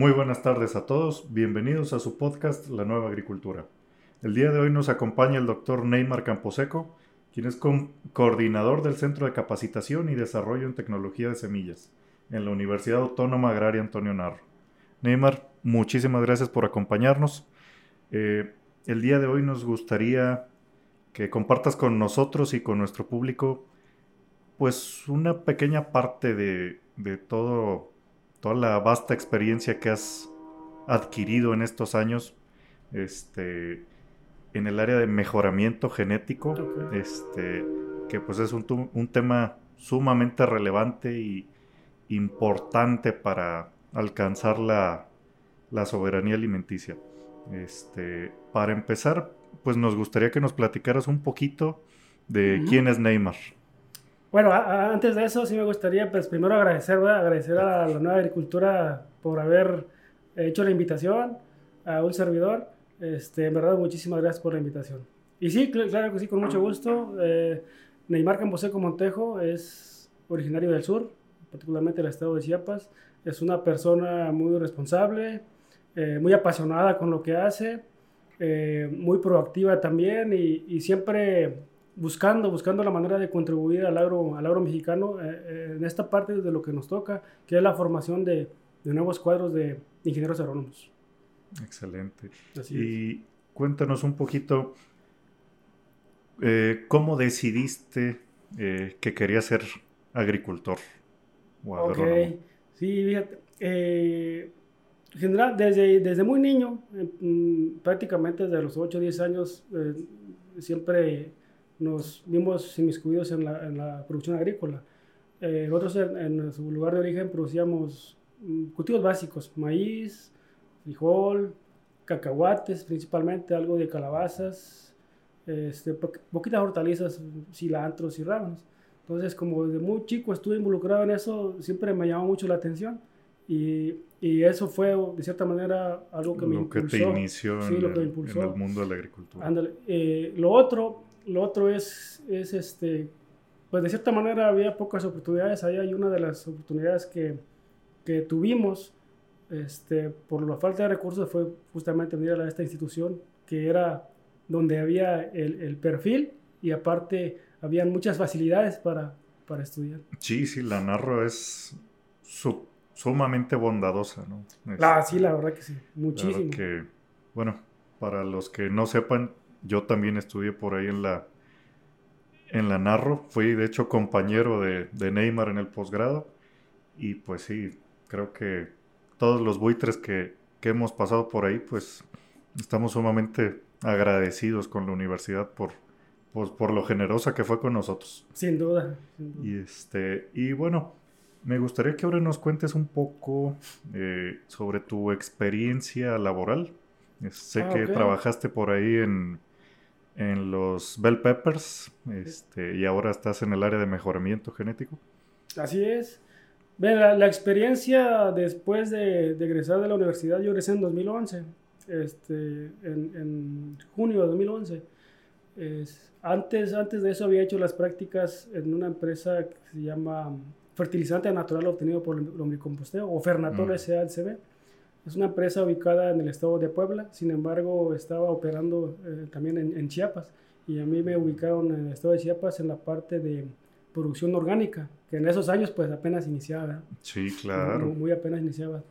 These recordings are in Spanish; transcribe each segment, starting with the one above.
Muy buenas tardes a todos, bienvenidos a su podcast La Nueva Agricultura. El día de hoy nos acompaña el doctor Neymar Camposeco, quien es coordinador del Centro de Capacitación y Desarrollo en Tecnología de Semillas en la Universidad Autónoma Agraria Antonio Narro. Neymar, muchísimas gracias por acompañarnos. Eh, el día de hoy nos gustaría que compartas con nosotros y con nuestro público pues una pequeña parte de, de todo toda la vasta experiencia que has adquirido en estos años este, en el área de mejoramiento genético, este, que pues es un, un, tema sumamente relevante y importante para alcanzar la, la soberanía alimenticia. Este, para empezar, pues nos gustaría que nos platicaras un poquito de quién es Neymar. Bueno, antes de eso sí me gustaría pues primero agradecer, agradecer a la nueva agricultura por haber hecho la invitación a un servidor. Este, en verdad, muchísimas gracias por la invitación. Y sí, claro que sí, con mucho gusto. Eh, Neymar Camposeco Montejo es originario del sur, particularmente del estado de Chiapas. Es una persona muy responsable, eh, muy apasionada con lo que hace, eh, muy proactiva también y, y siempre buscando, buscando la manera de contribuir al agro, al agro mexicano eh, eh, en esta parte de lo que nos toca, que es la formación de, de nuevos cuadros de ingenieros agrónomos. Excelente. y cuéntanos un poquito eh, cómo decidiste que querías ser agricultor o agrónomo. Ok, sí, fíjate. general, desde, desde muy niño, mm, prácticamente desde los 8 o 10 años, siempre nos vimos inmiscuidos en la, en la producción agrícola. Eh, nosotros en, su lugar de origen producíamos mm, cultivos básicos, maíz, frijol, cacahuates principalmente, algo de calabazas, este, poquitas hortalizas, cilantros y rábanos. Entonces, como desde muy chico estuve involucrado en eso, siempre me llamó mucho la atención. Y, y eso fue, de cierta manera, algo que me impulsó. Que te inició sí, en, lo que me impulsó. en el mundo de la agricultura. Ándale. Eh, lo otro lo otro es, es este, pues de cierta manera había pocas oportunidades ahí hay una de las oportunidades que, que tuvimos este, por la falta de recursos fue justamente venir a esta institución que era donde había el, el perfil y aparte habían muchas facilidades para, para estudiar. Sí, sí, la Narro es sumamente bondadosa, ¿no? ah, sí, la verdad que sí, muchísimo. que, bueno, para los que no sepan, yo también estudié por ahí en la, en la Narro. Fui, de hecho, compañero de, de Neymar en el posgrado. Y pues sí, creo que todos los buitres que, que hemos pasado por ahí, pues estamos sumamente agradecidos con la universidad por, pues, por lo generosa que fue con nosotros. Sin duda, Y, este, y bueno, me gustaría que ahora nos cuentes un poco eh, sobre tu experiencia laboral. Sé ah, que trabajaste por ahí en, en los Bell Peppers este, y ahora estás en el área de mejoramiento genético. Así es. La, la experiencia después de, de, egresar de la universidad, yo egresé en 2011, este, en, en junio de 2011. Es, antes, antes de eso había hecho las prácticas en una empresa que se llama Fertilizante Natural Obtenido por el Lombricomposteo o Fernator mm. SALCB es una empresa ubicada en el estado de Puebla, sin embargo estaba operando eh, también en, Chiapas y a mí me ubicaron en el estado de Chiapas en la parte de producción orgánica, que en esos años pues apenas iniciaba. Sí, claro. Muy, apenas iniciaba.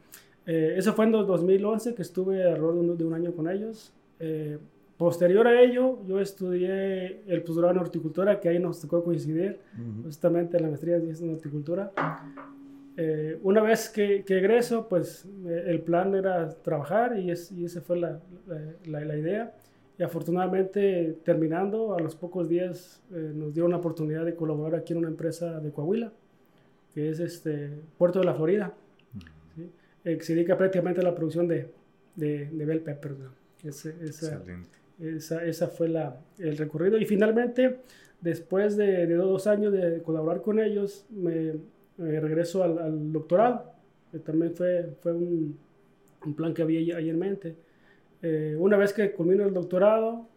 Eh, eso fue en 2011 que estuve alrededor de un, año con ellos. Eh, posterior a ello, yo estudié el posgrado en horticultura, que ahí nos tocó coincidir, justamente en la maestría en horticultura. Eh, una vez que, que, egreso, pues eh, el plan era trabajar y, es, y esa fue la, la, la, idea. Y afortunadamente, terminando, a los pocos días eh, nos dio una oportunidad de colaborar aquí en una empresa de Coahuila, que es este Puerto de la Florida, que se dedica prácticamente a la producción de, de, de bell peppers. esa, esa, esa, fue la, el recorrido. Y finalmente, después de, de dos años de colaborar con ellos, me eh, regreso al, doctorado, que también fue, fue un, un plan que había ahí en mente. Eh, una vez que culmino el doctorado,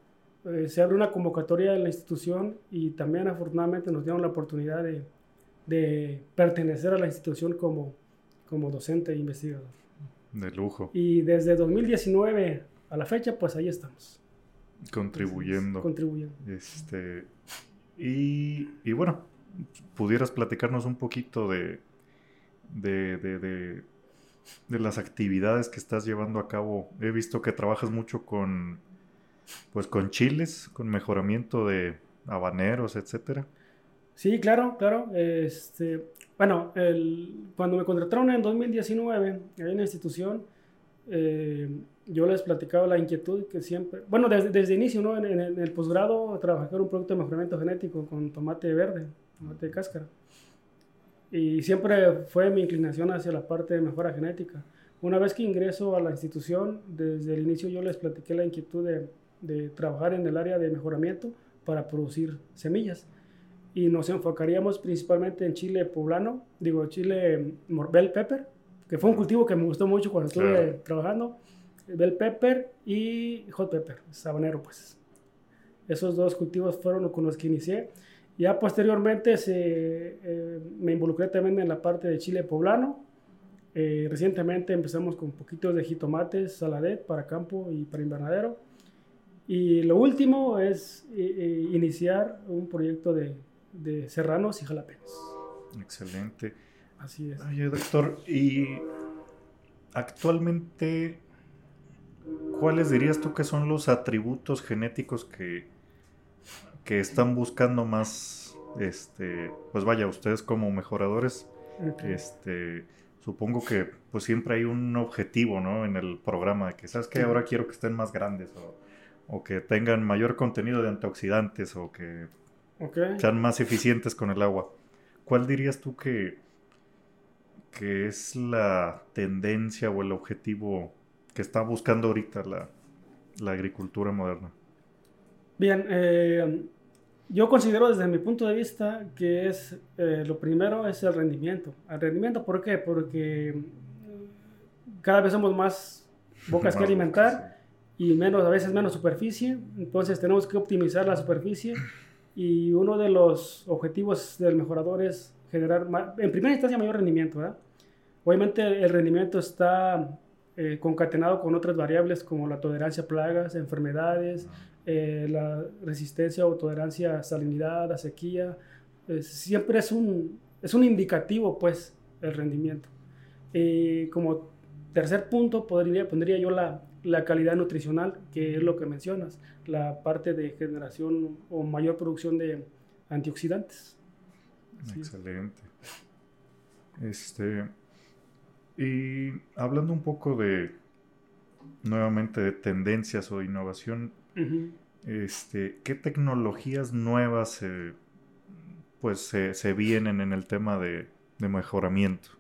eh, se abre una convocatoria en la institución y también afortunadamente nos dieron la oportunidad de, de pertenecer a la institución como, como docente e investigador. De lujo. Y desde 2019 a la fecha, pues ahí estamos. Contribuyendo. Contribuyendo. Este, y, y bueno, pudieras platicarnos un poquito de, de, de, de, las actividades que estás llevando a cabo. He visto que trabajas mucho con, pues con chiles, con mejoramiento de habaneros, etcétera. Sí, claro, claro. Este, bueno, el, cuando me contrataron en 2019 en una institución, eh, yo les platicaba la inquietud que siempre, bueno, desde, desde inicio, ¿no? En, en el, en el posgrado trabajé con un producto de mejoramiento genético con tomate verde, tomate de cáscara. Y siempre fue mi inclinación hacia la parte de mejora genética. Una vez que ingreso a la institución, desde el inicio yo les platiqué la inquietud de, de trabajar en el área de mejoramiento para producir semillas. Y nos enfocaríamos principalmente en chile poblano, digo, chile bell pepper, que fue un cultivo que me gustó mucho cuando estuve Claro. trabajando. Bell pepper y hot pepper, sabanero, pues. Esos dos cultivos fueron con los que inicié. Ya posteriormente se, eh, me involucré también en la parte de chile poblano. Eh, recientemente empezamos con poquitos de jitomates, saladet para campo y para invernadero. Y lo último es eh, eh, iniciar un proyecto de, de serranos y jalapenos. Excelente. Así es. Oye, doctor, y actualmente, ¿cuáles dirías tú que son los atributos genéticos que, que están buscando más, este, pues vaya, ustedes como mejoradores, este, supongo que pues siempre hay un objetivo, ¿no? En el programa de que, ¿sabes qué? Ahora quiero que estén más grandes o, o que tengan mayor contenido de antioxidantes o que sean más eficientes con el agua. ¿Cuál dirías tú que, que es la tendencia o el objetivo que está buscando ahorita la, la agricultura moderna? Bien, eh, yo considero desde mi punto de vista que es eh, lo primero es el rendimiento. ¿El rendimiento por qué? Porque mm, cada vez somos más bocas que Más alimentar y menos, a veces menos superficie, entonces tenemos que optimizar la superficie y uno de los objetivos del mejorador es generar, ma- en primera instancia, mayor rendimiento. ¿verdad? Obviamente el rendimiento está eh, concatenado con otras variables como la tolerancia a plagas, enfermedades, eh, la resistencia o tolerancia a salinidad, a sequía. Siempre es un, es un indicativo, pues, el rendimiento. Eh, como tercer punto, podría, pondría yo la, la calidad nutricional, que es lo que mencionas, la parte de generación o mayor producción de antioxidantes. Excelente. Este, y hablando un poco de, nuevamente, de tendencias o innovación, Este, ¿qué tecnologías nuevas se, pues, se, se vienen en el tema de, de mejoramiento?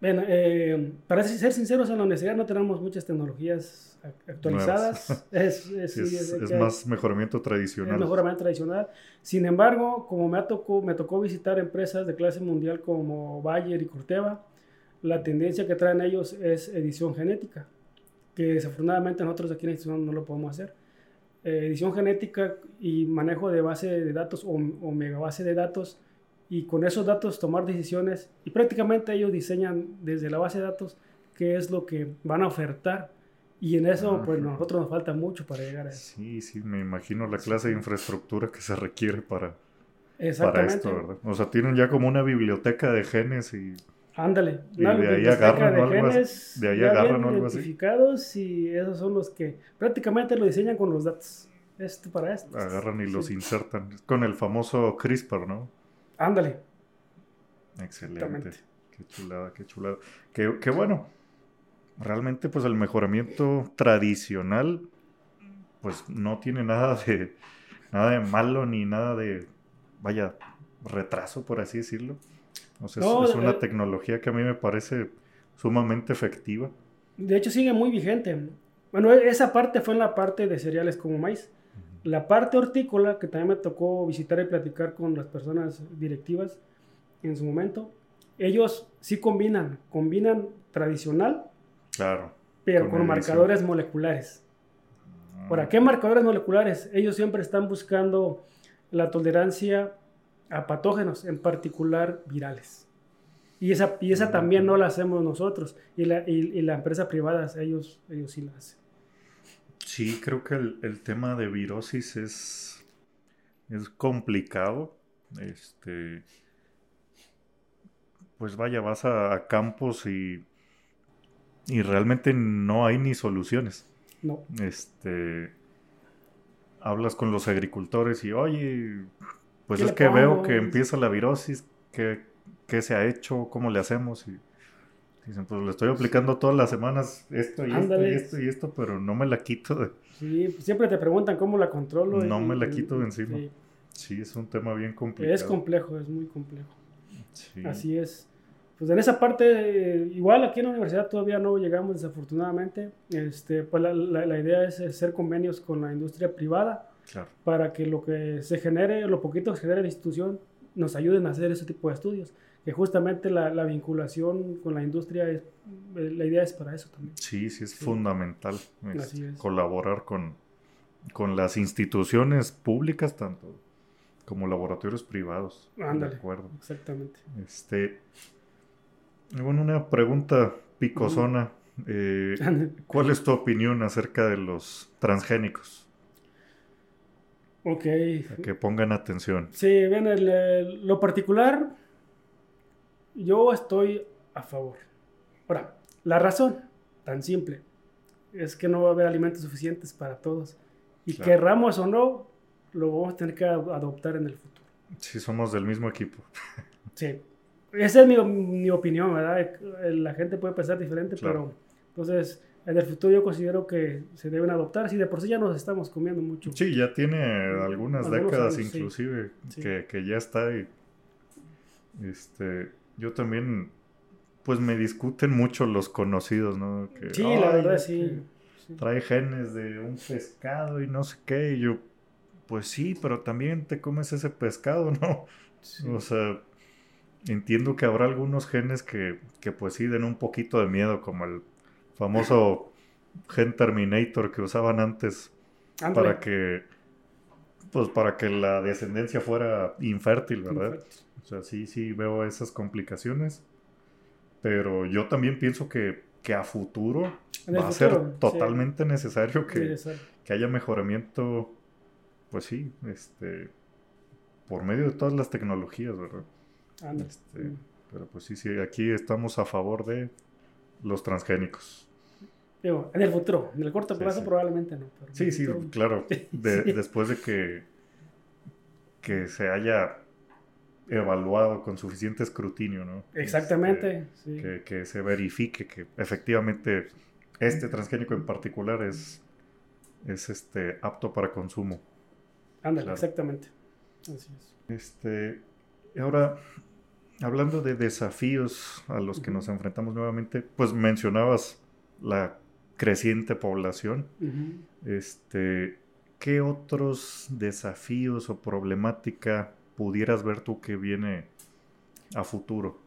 Bien, eh, para ser sinceros, en la universidad no tenemos muchas tecnologías ac- actualizadas. Es, es- sí, Es, es- es más mejoramiento es tradicional. mejoramiento tradicional. Sin embargo, como me, tocó, me tocó visitar empresas de clase mundial como Bayer y Corteva, la tendencia que traen ellos es edición genética, que desafortunadamente nosotros aquí en la institución no lo podemos hacer. Eh, edición genética y manejo de base de datos o, o megabase de datos y con esos datos tomar decisiones y prácticamente ellos diseñan desde la base de datos qué es lo que van a ofertar y en eso pues nosotros nos falta mucho para llegar a eso. Sí, sí, me imagino la clase de infraestructura que se requiere para, para esto, ¿verdad? O sea, tienen ya como una biblioteca de genes y Ándale. De ahí agarran de algo así. genes De ahí ya agarran algo así. identificados y esos son los que prácticamente lo diseñan con los datos. Esto para esto. agarran y los insertan. Con el famoso CRISPR, ¿no? Ándale. Excelente. Qué chulada, qué chulada. Qué, qué bueno. Realmente, pues el mejoramiento tradicional, pues no tiene nada de, nada de malo ni nada de, vaya, retraso, por así decirlo. O sea, es- No, es, una eh, tecnología que a mí me parece sumamente efectiva. De hecho sigue muy vigente. Bueno, e- esa parte fue en la parte de cereales como maíz. La parte hortícola, que también me tocó visitar y platicar con las personas directivas en su momento, ellos sí combinan, combinan tradicional, Claro. pero Con con, marcadores moleculares. ¿Para qué marcadores moleculares? Ellos siempre están buscando la tolerancia a patógenos, en particular virales. Y esa, y esa también no la hacemos nosotros. Y la, y, la empresa privada, ellos, ellos sí la hacen. Sí, creo que el, el tema de virosis es, es complicado. Este, pues vaya, vas a, campos y, y realmente no hay ni soluciones. No. Este, hablas con los agricultores y, oye, pues es que veo que empieza la virosis, ¿qué, ¿qué, se ha hecho? ¿Cómo le hacemos? Y dicen, pues le estoy aplicando todas las semanas esto y esto y esto y esto, pero no me la quito de... Sí, siempre te preguntan cómo la controlo. No me la quito de encima. Sí. es un tema bien complicado. Es complejo, es muy complejo. Así es. Pues en esa parte, igual aquí en la universidad todavía no llegamos desafortunadamente. Este, pues la, la, idea es hacer convenios con la industria privada para que lo que se genere, lo poquito que se genere la institución, nos ayuden a hacer ese tipo de estudios. Que justamente la, la vinculación con la industria, es, la idea es para eso también. Sí, sí, es fundamental este, colaborar con, con las instituciones públicas, tanto como laboratorios privados. Ándale. De acuerdo. Exactamente. Este, bueno, una pregunta picosona. Eh, ¿Cuál es tu opinión acerca de los transgénicos? Ok. que pongan atención. Sí, bien, lo particular, yo estoy a favor. Ahora, la razón, tan simple, es que no va a haber alimentos suficientes para todos. Y querramos o no, lo vamos a tener que adoptar en el futuro. Sí, somos del mismo equipo. Sí, esa es mi, mi, opinión, ¿verdad? La gente puede pensar diferente, pero entonces en el futuro yo considero que se deben adoptar. Si de por sí ya nos estamos comiendo mucho. Sí, ya tiene algunas décadas inclusive Que, que, ya está. Y, este, yo también, pues me discuten mucho los conocidos, ¿no? Que, sí, la verdad sí. Trae genes de un pescado y no sé qué. Y yo, pues sí, pero también te comes ese pescado, ¿no? O sea entiendo que habrá algunos genes que, que pues sí den un poquito de miedo, como el famoso gen Terminator que usaban antes para que pues para que la descendencia fuera infértil, ¿verdad? O sea, sí, sí veo esas complicaciones, pero yo también pienso que, que a futuro va a ser totalmente necesario que, que haya mejoramiento, pues sí, este, por medio de todas las tecnologías, ¿verdad? Este, pero pues sí, sí, aquí estamos a favor de los transgénicos. Digo, en el futuro, en el corto plazo probablemente no. sí, sí, claro. Después de que, que se haya evaluado con suficiente escrutinio, ¿no? Exactamente. Este, que, se verifique que efectivamente este transgénico en particular es, es este, apto para consumo. Ándale, exactamente. Así es. Este, ahora, hablando de desafíos a los que nos enfrentamos nuevamente, pues mencionabas la creciente población. Este, ¿qué otros desafíos o problemática pudieras ver tú que viene a futuro?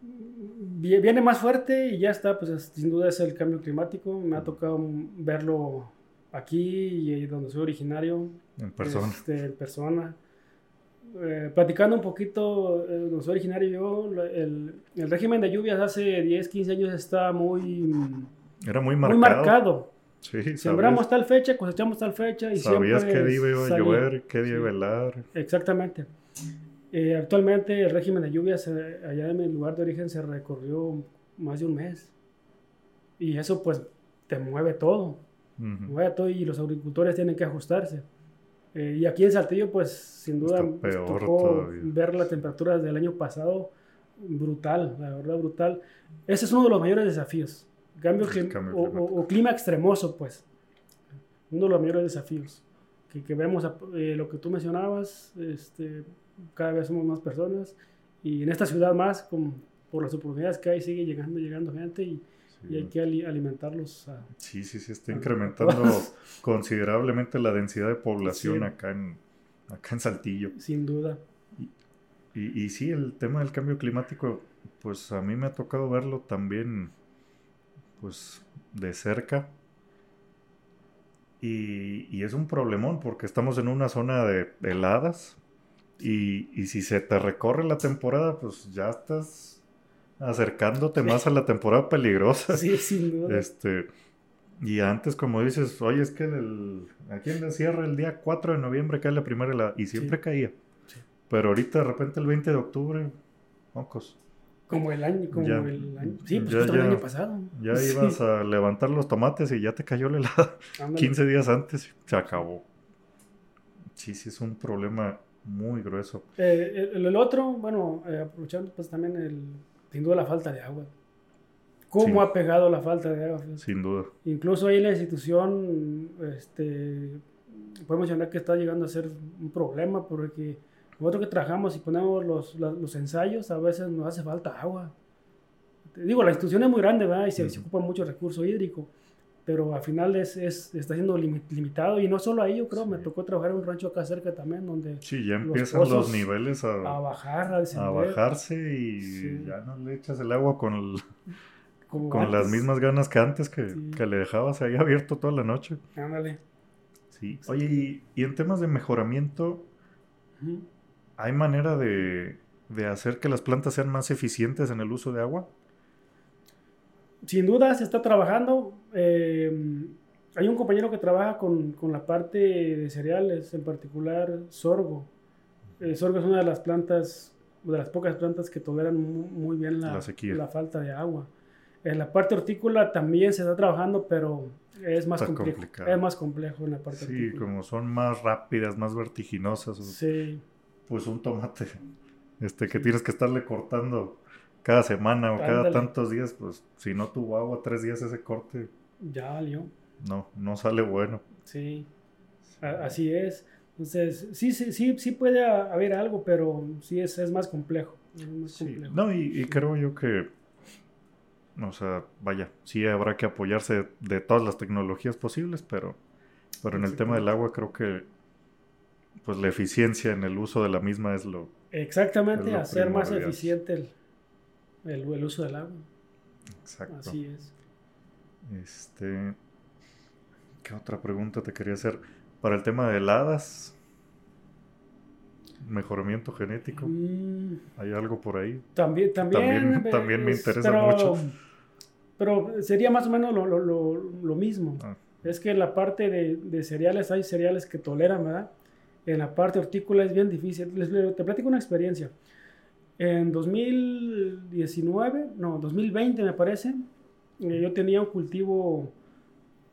Viene más fuerte y ya está, pues sin duda es el cambio climático. Me ha tocado verlo aquí y donde soy originario. En persona. Este, en persona eh, platicando un poquito, eh, soy originario yo, el, el, régimen de lluvias hace 10, 15 años está muy... Era muy marcado. Muy marcado. Sembramos tal fecha, cosechamos tal fecha. Y Sabías qué día iba a llover, qué día iba a helar. Exactamente. Eh, actualmente el régimen de lluvias allá en mi lugar de origen se recorrió más de un mes. Y eso pues te mueve todo. Mueve todo y los agricultores tienen que ajustarse. Eh, y aquí en Saltillo, pues sin duda, tocó ver las temperaturas del año pasado brutal, la verdad brutal. Ese es uno de los mayores desafíos. Cambio, o, clima extremoso, pues. Uno de los mayores desafíos. Que, que vemos eh, lo que tú mencionabas, este, cada vez somos más personas y en esta ciudad más, con, por las oportunidades que hay, sigue llegando, llegando gente y, y hay que alimentarlos. sí, sí, sí, está incrementando considerablemente la densidad de población acá, en, acá en Saltillo. Sin duda. Y, y, sí, el tema del cambio climático, pues a mí me ha tocado verlo también, pues de cerca. Y, y, es un problemón porque estamos en una zona de heladas Y, y si se te recorre la temporada, pues ya estás acercándote más a la temporada peligrosa. Sí, sin duda. Este, y antes, como dices, oye, es que el, aquí en el cierre el día 4 de noviembre cae la primera helada, y siempre Sí. caía. Sí. Pero ahorita de repente el 20 de octubre, pocos. Como el año, como Ya, el año. Sí, pues ya, justo el año pasado. Ya Sí, ibas a levantar los tomates y ya te cayó la helada. ándale. 15 días antes se acabó. Sí, sí, es un problema muy grueso. Eh, el, el otro, bueno, eh, aprovechando pues también el, sin duda la falta de agua. ¿Cómo Sí. ha pegado la falta de agua? Sin duda. Incluso ahí la institución, este, puedo mencionar que está llegando a ser un problema porque nosotros que trabajamos y ponemos los, los ensayos, a veces nos hace falta agua. Digo, la institución es muy grande, ¿verdad? Y se, se ocupa mucho recurso hídrico, pero al final es, es- está siendo limi- limitado. Y no solo ahí, yo creo, me tocó trabajar en un rancho acá cerca también, donde Sí, ya empiezan los, niveles a a, bajar, a descender. a bajarse y Sí. ya no le echas el agua con, el- como con las mismas ganas que antes que, Sí. que le dejabas ahí abierto toda la noche. Ándale. Sí. Oye, y, y en temas de mejoramiento. ¿hay manera de, de hacer que las plantas sean más eficientes en el uso de agua? Sin duda se está trabajando. Eh, hay un compañero que trabaja con, con la parte de cereales, en particular sorgo. El sorgo es una de las plantas, de las pocas plantas que toleran mu- muy, bien la, La sequía. la falta de agua. En la parte hortícola también se está trabajando, pero es más complejo. complicado. Es más complejo en la parte Sí, hortícola. como son más rápidas, más vertiginosas. Sí, Pues un tomate, este que Sí. tienes que estarle cortando cada semana o cada Ándale. tantos días, pues si no tuvo agua tres días ese corte, ya valió. no, no sale bueno. Sí, así es. Entonces, sí, sí, sí, sí puede ha- haber algo, pero sí es, es más complejo. es más Sí, complejo. no, y, y creo yo que, o sea, vaya, sí habrá que apoyarse de todas las tecnologías posibles, pero, pero en el tema del agua creo que, pues la eficiencia en el uso de la misma es lo Exactamente, Es lo hacer más eficiente el, el, el uso del agua. exacto. Así es. Este, ¿qué otra pregunta te quería hacer? Para el tema de heladas, mejoramiento genético, Mm, ¿hay algo por ahí? también, también, También- eh, también me es- interesa pero- mucho. Pero sería más o menos lo, lo, lo, lo mismo. Ah, Es que en la parte de, de cereales hay cereales que toleran, ¿verdad? En la parte hortícola es bien difícil. Les, te platico una experiencia. En 2019, no, 2020 me parece, yo tenía un cultivo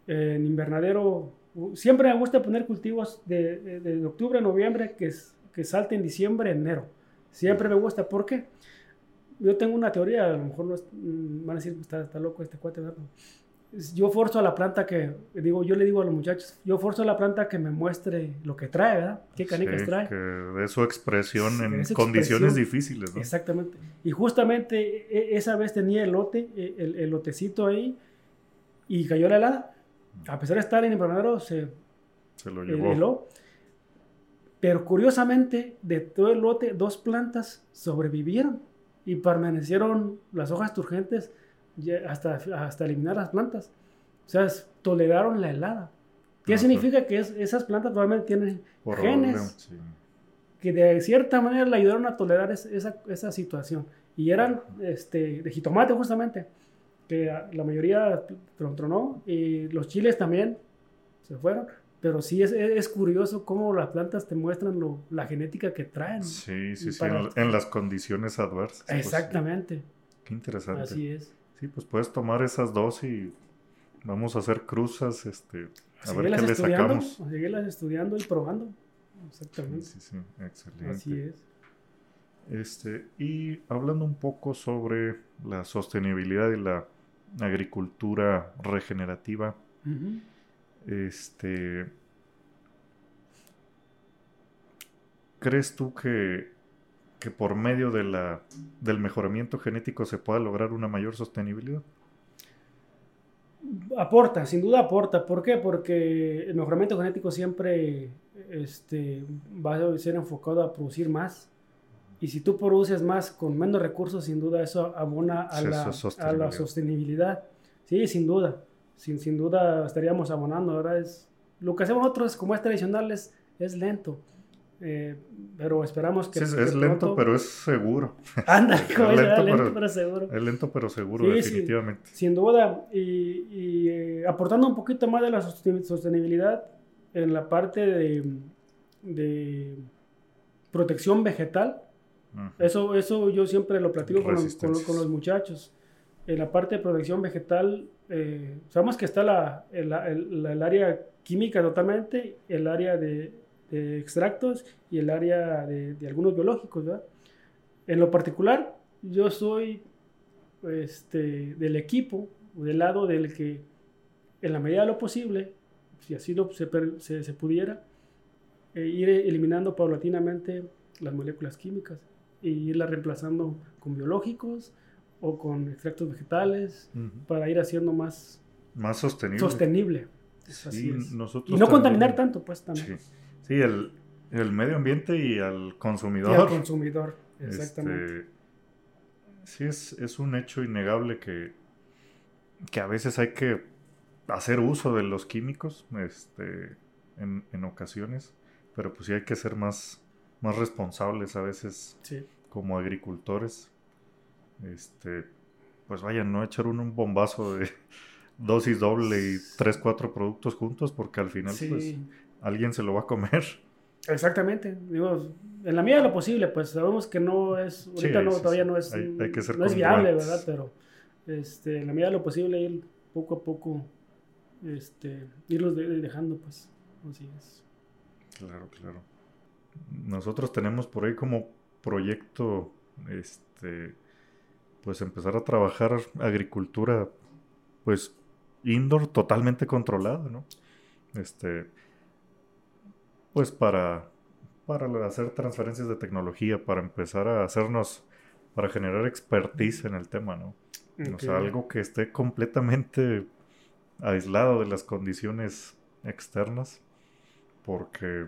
en invernadero. Siempre me gusta poner cultivos de, octubre a noviembre que, que salten diciembre, enero. Siempre me gusta. ¿Por qué? Yo tengo una teoría, a lo mejor no es- mm, van a decir, está, está loco este cuate, ¿verdad? Yo forzo a la planta que, digo, yo le digo a los muchachos, yo forzo a la planta que me muestre lo que trae, ¿verdad? ¿Qué canicas sí, trae? que de su expresión Sí, en condiciones expresión. difíciles, ¿no? Exactamente. Y justamente e- esa vez tenía el lote, e- el, el lotecito ahí, y cayó la helada. A pesar de estar en invernadero, se Se lo el- llevó. heló. Pero curiosamente, de todo el lote, dos plantas sobrevivieron y permanecieron las hojas turgentes hasta, hasta eliminar las plantas. O sea, toleraron la helada. ¿Qué significa? Que es- esas plantas probablemente tienen Por genes sí. que de cierta manera le ayudaron a tolerar es- esa, esa situación. Y eran este, de jitomate justamente, que la mayoría tron- tronó, y los chiles también se fueron. Pero sí es, es- curioso cómo las plantas te muestran lo- la genética que traen. Sí, sí, sí, en, en las condiciones adversas. pues, sí. Exactamente, Qué interesante. así es. Sí, pues puedes tomar esas dos y vamos a hacer cruzas, este, a ver qué le sacamos. seguirlas estudiando y probando. Exactamente, sí, sí, excelente. así es. Este, y hablando un poco sobre la sostenibilidad y la agricultura regenerativa, este, ¿crees tú que, que por medio de la, del mejoramiento genético se pueda lograr una mayor sostenibilidad? Aporta, sin duda aporta. ¿Por qué? Porque el mejoramiento genético siempre este, va a ser enfocado a producir más. Y si tú produces más con menos recursos, sin duda eso abona a, Sí, la, eso es a la sostenibilidad. sostenibilidad. Sí, sin duda. Sin, sin duda estaríamos abonando. Ahora es, lo que hacemos nosotros como es tradicional es, es lento. Eh, pero esperamos que. Sí, es, es lento, pero es seguro. Anda, Es lento, pero- pero seguro. Es lento, pero seguro, Sí, sí. definitivamente. Sin duda, y, y, eh, aportando un poquito más de la sosten- sostenibilidad en la parte de, de protección vegetal, eso, eso yo siempre lo platico con los, con, los- Resistencias. con los muchachos. En la parte de protección vegetal, eh, sabemos que está la, el, el- el área química totalmente, el área de, de extractos y el área de, de algunos biológicos, ¿verdad? En lo particular, yo soy este, del equipo, del lado del que, en la medida de lo posible, si así lo, se, se- se pudiera, eh, ir eliminando paulatinamente las moléculas químicas e irlas reemplazando con biológicos o con extractos vegetales para ir haciendo más Más sostenible. sostenible. Sí, Así es. nosotros Y no también- contaminar tanto, pues también. Sí, sí el, el medio ambiente y al Y consumidor. al consumidor, exactamente. Este, sí, es, es un hecho innegable que, que a veces hay que hacer uso de los químicos este, en, en ocasiones, pero pues sí hay que ser más, más responsables a veces Sí. como agricultores. Este, pues vaya, no echar un, un bombazo de dosis doble y tres, cuatro productos juntos, porque al final Sí. pues alguien se lo va a comer. Exactamente. Digo, en la medida de lo posible, pues sabemos que no es, Sí, ahorita no, sí, todavía sí. no es, Hay- hay que ser no es viable. ¿verdad? Pero este, en la medida de lo posible ir poco a poco, este, irlos de- dejando, pues, así es. Claro, claro. Nosotros tenemos por ahí como proyecto, este, pues empezar a trabajar agricultura, pues indoor totalmente controlada, ¿no? Este, pues para, para hacer transferencias de tecnología, para empezar a hacernos, para generar expertise en el tema, ¿no? O sea, algo que esté completamente aislado de las condiciones externas, porque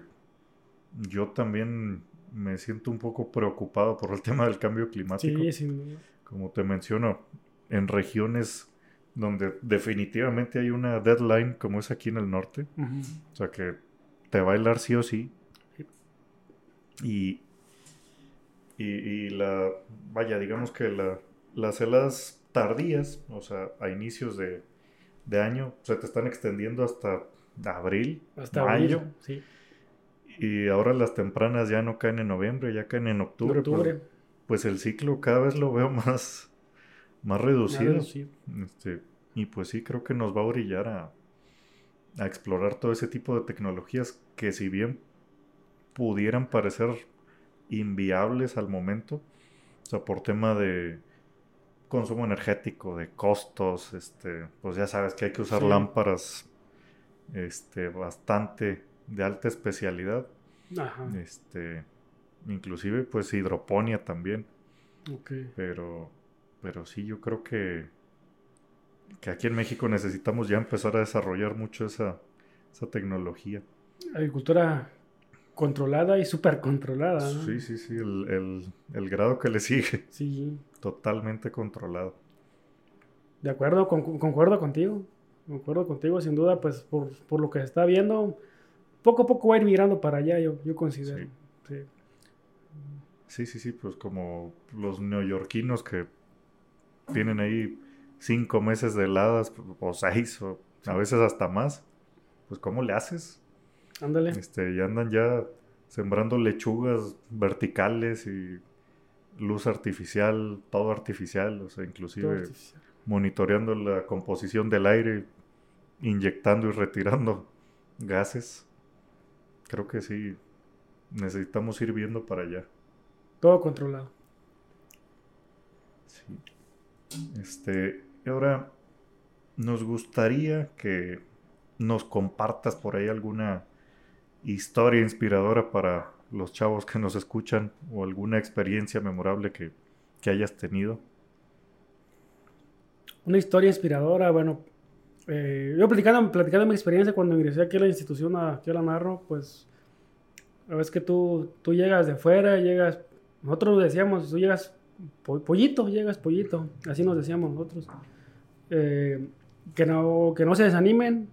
yo también me siento un poco preocupado por el tema del cambio climático. Sí. Como te menciono, en regiones donde definitivamente hay una deadline, como es aquí en el norte, o sea que te va a helar sí o sí. Y, y, y la, vaya, digamos que la, las heladas tardías, o sea, a inicios de, de año, se te están extendiendo hasta abril, Hasta mayo. abril, sí. Y ahora las tempranas ya no caen en noviembre, ya caen en octubre. pues- Octubre. Pues, el ciclo cada vez lo veo más, más reducido. Nada, sí. Este, y pues sí, creo que nos va a orillar a, a explorar todo ese tipo de tecnologías que si bien pudieran parecer inviables al momento, o sea, por tema de consumo energético, de costos, este, pues ya sabes que hay que usar Sí. lámparas este, bastante de alta especialidad, Ajá. este, inclusive pues hidroponía también. Ok. Pero, pero sí, yo creo que, que aquí en México necesitamos ya empezar a desarrollar mucho esa, esa tecnología. Agricultura controlada y súper controlada. ¿no? Sí, sí, sí, el, el- el grado que le sigue, Sí, totalmente controlado. de acuerdo, con- concuerdo contigo. Concuerdo contigo, sin duda, pues por, por lo que se está viendo, poco a poco va a ir migrando para allá, yo, yo considero. Sí. Sí. Sí, sí, sí, pues como los neoyorquinos que tienen ahí cinco meses de heladas, o seis, o a veces hasta más, pues ¿cómo le haces? Ándale. Este, y andan ya sembrando lechugas verticales y luz artificial, todo artificial, o sea, inclusive artificial. monitoreando la composición del aire, inyectando y retirando gases. Creo que sí, necesitamos ir viendo para allá. Todo controlado. Sí. Este, y ahora nos gustaría que nos compartas por ahí alguna historia inspiradora para los chavos que nos escuchan o alguna experiencia memorable que, que hayas tenido. Una historia inspiradora, bueno, eh, yo platicando, platicando mi experiencia cuando ingresé aquí a la institución, aquí a la Narro, pues, a veces que tú, tú llegas de fuera, llegas, nosotros decíamos, tú llegas po- pollito, llegas pollito, así nos decíamos nosotros, Eh, que, no, que no se desanimen,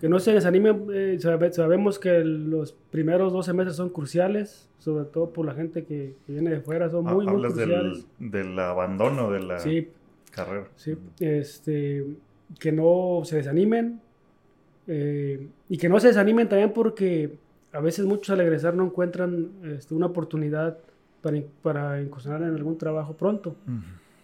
que no se desanimen. eh, sabe- sabemos que los primeros dos semestres son cruciales, sobre todo por la gente que, que viene de fuera, son muy, muy cruciales. del, del abandono de la Sí, carrera. sí, este, que no se desanimen eh, y que no se desanimen también porque a veces muchos al egresar no encuentran este, una oportunidad para, para incursionar en algún trabajo pronto.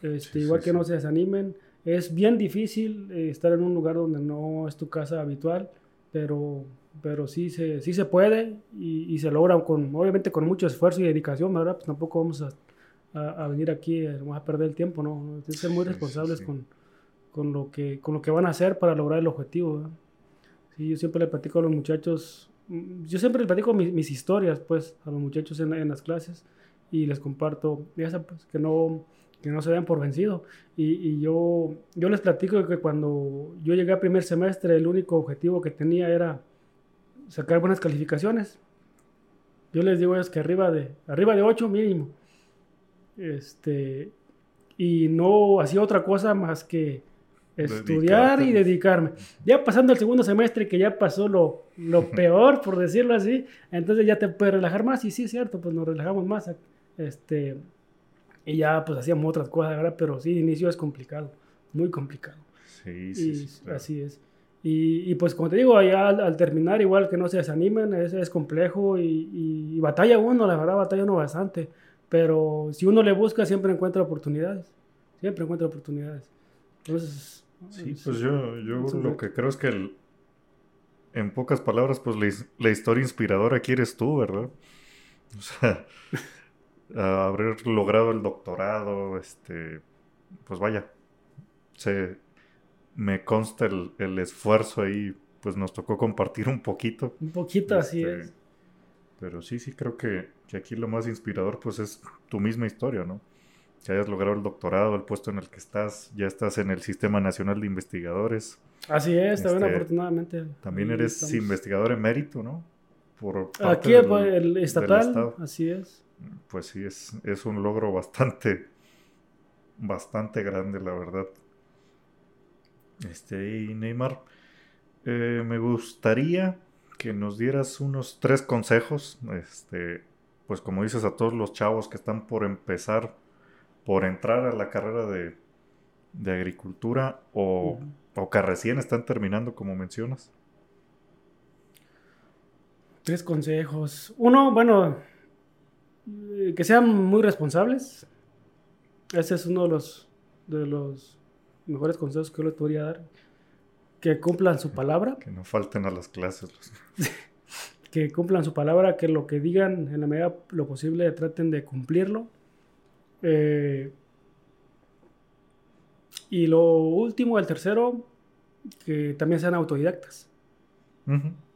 Este, Sí, igual sí, que no se desanimen. Es bien difícil eh, estar en un lugar donde no es tu casa habitual, pero, pero sí, se, sí se puede y, y se logra con, obviamente con mucho esfuerzo y dedicación, ¿verdad? Pues tampoco vamos a, a- a venir aquí, eh, vamos a perder el tiempo, ¿no? Tienen que ser muy Sí, sí, responsables sí. Con, con, lo que, con lo que van a hacer para lograr el objetivo, ¿verdad? Sí, yo siempre le platico a los muchachos, mm, yo siempre les platico mis, mis historias, pues, a los muchachos en, en las clases y les comparto, ya sabes, pues, que no, que no se den por vencido. Y, y yo, yo les platico que cuando yo llegué a primer semestre, el único objetivo que tenía era sacar buenas calificaciones. Yo les digo ellos que arriba de, arriba de 8 mínimo. Este, y no hacía otra cosa más que estudiar y dedicarme. Ya pasando el segundo semestre, que ya pasó lo, lo peor, por decirlo así, entonces ya te puedes relajar más. Y sí, es cierto, pues nos relajamos más. Este, y ya pues hacíamos otras cosas, ¿verdad? Pero sí, de inicio es complicado, muy complicado. Sí, sí, Y sí, claro. así es. Y, y, pues como te digo, allá al, al terminar igual que no se desanimen, es, es complejo y, y- batalla uno, la verdad batalla uno bastante. Pero si uno le busca, siempre encuentra oportunidades. Siempre encuentra oportunidades. Entonces... Sí, es- pues yo, yo lo que creo es que el- en pocas palabras, pues la, la historia inspiradora aquí eres tú, ¿verdad? O sea, haber logrado el doctorado, este, pues vaya, se, me consta el, el esfuerzo ahí, pues nos tocó compartir un poquito. Un poquito así Este, es. Pero sí, sí creo que, que aquí lo más inspirador pues es tu misma historia, ¿no? Que hayas logrado el doctorado, el puesto en el que estás, ya estás en el Sistema Nacional de Investigadores. Así es, también este, afortunadamente. También eres estamos. investigador emérito, ¿no? Por parte Aquí del- el estatal, así es. Pues sí, es, es un logro bastante, bastante grande, la verdad. Este, y Neymar, eh, me gustaría que nos dieras unos tres consejos, este, pues como dices a todos los chavos que están por empezar, por entrar a la carrera de, de agricultura o, o que recién están terminando, como mencionas. Tres consejos. Uno, bueno, que sean muy responsables. Ese es uno de los, de los mejores consejos que yo les podría dar. Que cumplan su palabra, Que no falten a las clases. los- que cumplan su palabra, que lo que digan en la medida lo posible traten de cumplirlo. Eh, y lo último, el tercero, que también sean autodidactas.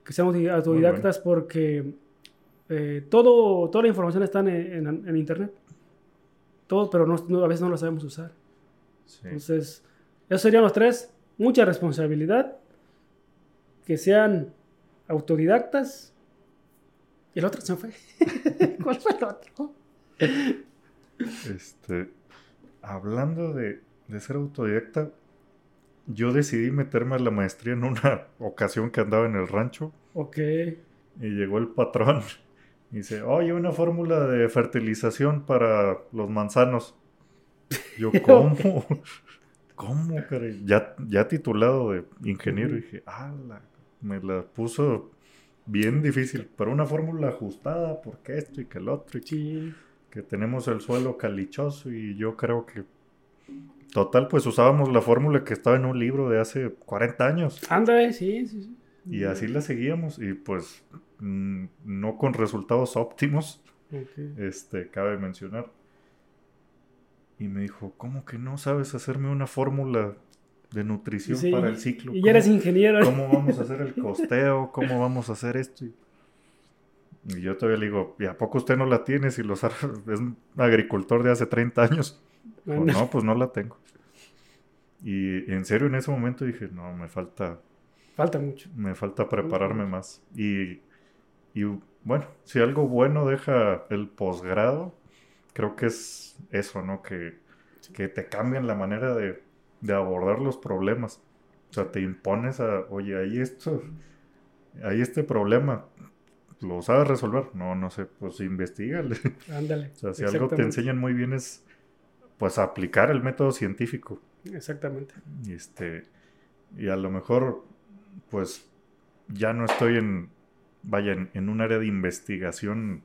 Que seamos autodidactas porque eh, todo, toda la información está en, en- en internet. Todo, pero no- no- a veces no lo sabemos usar. Sí. Entonces, esos serían los tres. Mucha responsabilidad, que sean autodidactas. Y el otro se fue. ¿Cuál fue el otro? Este, hablando de, de ser autodidacta, yo decidí meterme a la maestría en una ocasión que andaba en el rancho Ok. y llegó el patrón dice, oye, una fórmula de fertilización para los manzanos. Yo, ¿cómo? ¿Cómo, caray? Ya, ya titulado de ingeniero, dije, ah, la- me la puso bien difícil, pero una fórmula ajustada, porque esto y que el otro, y que Sí. que tenemos el suelo calichoso y yo creo que total pues usábamos la fórmula que estaba en un libro de hace 40 años Ándale, sí, sí, sí. y así la seguíamos y pues no con resultados óptimos, este cabe mencionar. Y me dijo, ¿cómo que no sabes hacerme una fórmula de nutrición Sí, para el ciclo? Y ya eres ¿Cómo- ingeniero. ¿Cómo vamos a hacer el costeo? ¿Cómo vamos a hacer esto? Y, yo todavía le digo, ¿y a poco usted no la tiene si los es un agricultor de hace 30 años? Ándale. no, pues no la tengo. Y en serio en ese momento dije, no, me falta, Falta mucho. me falta prepararme más. Y, y bueno, si algo bueno deja el posgrado, creo que es eso, ¿no? Que, que te cambian la manera de, de abordar los problemas. sea, te impones a, oye, ahí esto, hay este problema, ¿lo sabes resolver? No, no sé, pues investigale. Ándale. O sea, si algo te enseñan muy bien es, pues, aplicar el método científico. Exactamente. Y este, y a lo mejor, pues, ya no estoy en, vaya, en, en un área de investigación,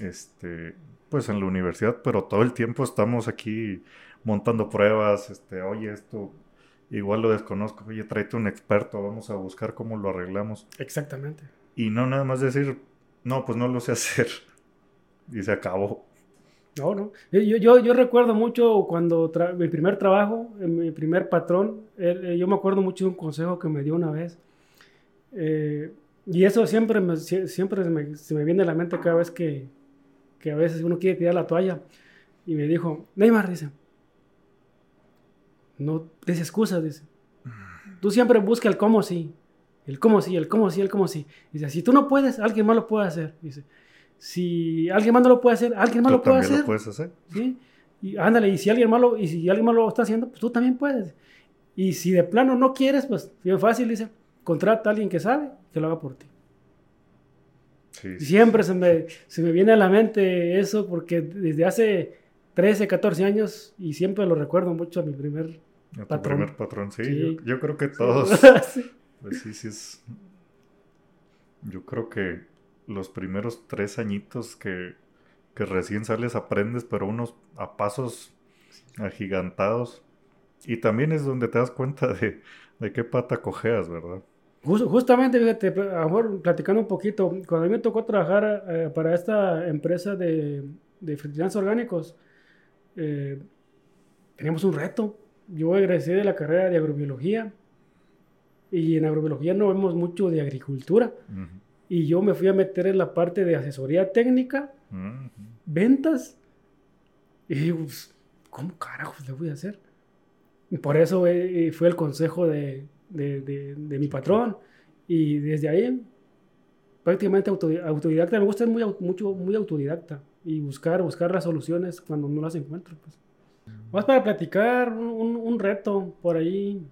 este, pues en la universidad, pero todo el tiempo estamos aquí montando pruebas, este, oye, esto igual lo desconozco, oye, tráete un experto, vamos a buscar cómo lo arreglamos. Exactamente. Y no nada más decir, no, pues no lo sé hacer. Y se acabó. No, no. Yo, yo, yo recuerdo mucho cuando mi primer trabajo, mi primer patrón, eh, yo me acuerdo mucho de un consejo que me dio una vez. Eh, y eso siempre, me, siempre se me, se me, viene a la mente cada vez que, que a veces uno quiere tirar la toalla. Y me dijo, Neymar, dice, no des excusas, dice. Tú siempre busca el cómo sí. El cómo sí, el cómo sí, el cómo sí. Dice, si tú no puedes, alguien más lo puede hacer. Dice, si alguien más no lo puede hacer, alguien más lo puede hacer. lo puedes hacer. ¿Sí? Y ándale, y si alguien más lo, y si alguien más lo está haciendo, pues tú también puedes. Y si de plano no quieres, pues bien fácil, dice, contrata a alguien que sabe que lo haga por ti. Siempre Se, me, se me viene a la mente eso porque desde hace 13, 14 años y siempre lo recuerdo mucho a mi primer a tu primer patrón, sí. Yo, creo que todos. Pues sí, sí es. Yo creo que los primeros tres añitos que, que recién sales aprendes, pero unos a pasos agigantados. Y también es donde te das cuenta de, de qué pata cojeas, ¿verdad? Justamente, fíjate, a lo mejor platicando un poquito, cuando a mí me tocó trabajar eh, para esta empresa de, de fertilizantes orgánicos, eh, teníamos un reto yo egresé de la carrera de agrobiología y en agrobiología no vemos mucho de agricultura. Y yo me fui a meter en la parte de asesoría técnica, ventas. Y digo, ¿cómo carajos le voy a hacer? Y por eso eh, eh, fue el consejo de, de, de, mi patrón. Y desde ahí, prácticamente autodidacta. Me gusta muy, mucho, muy autodidacta. Y buscar, buscar las soluciones cuando no las encuentro. Pues. Más para platicar un, un, reto por ahí.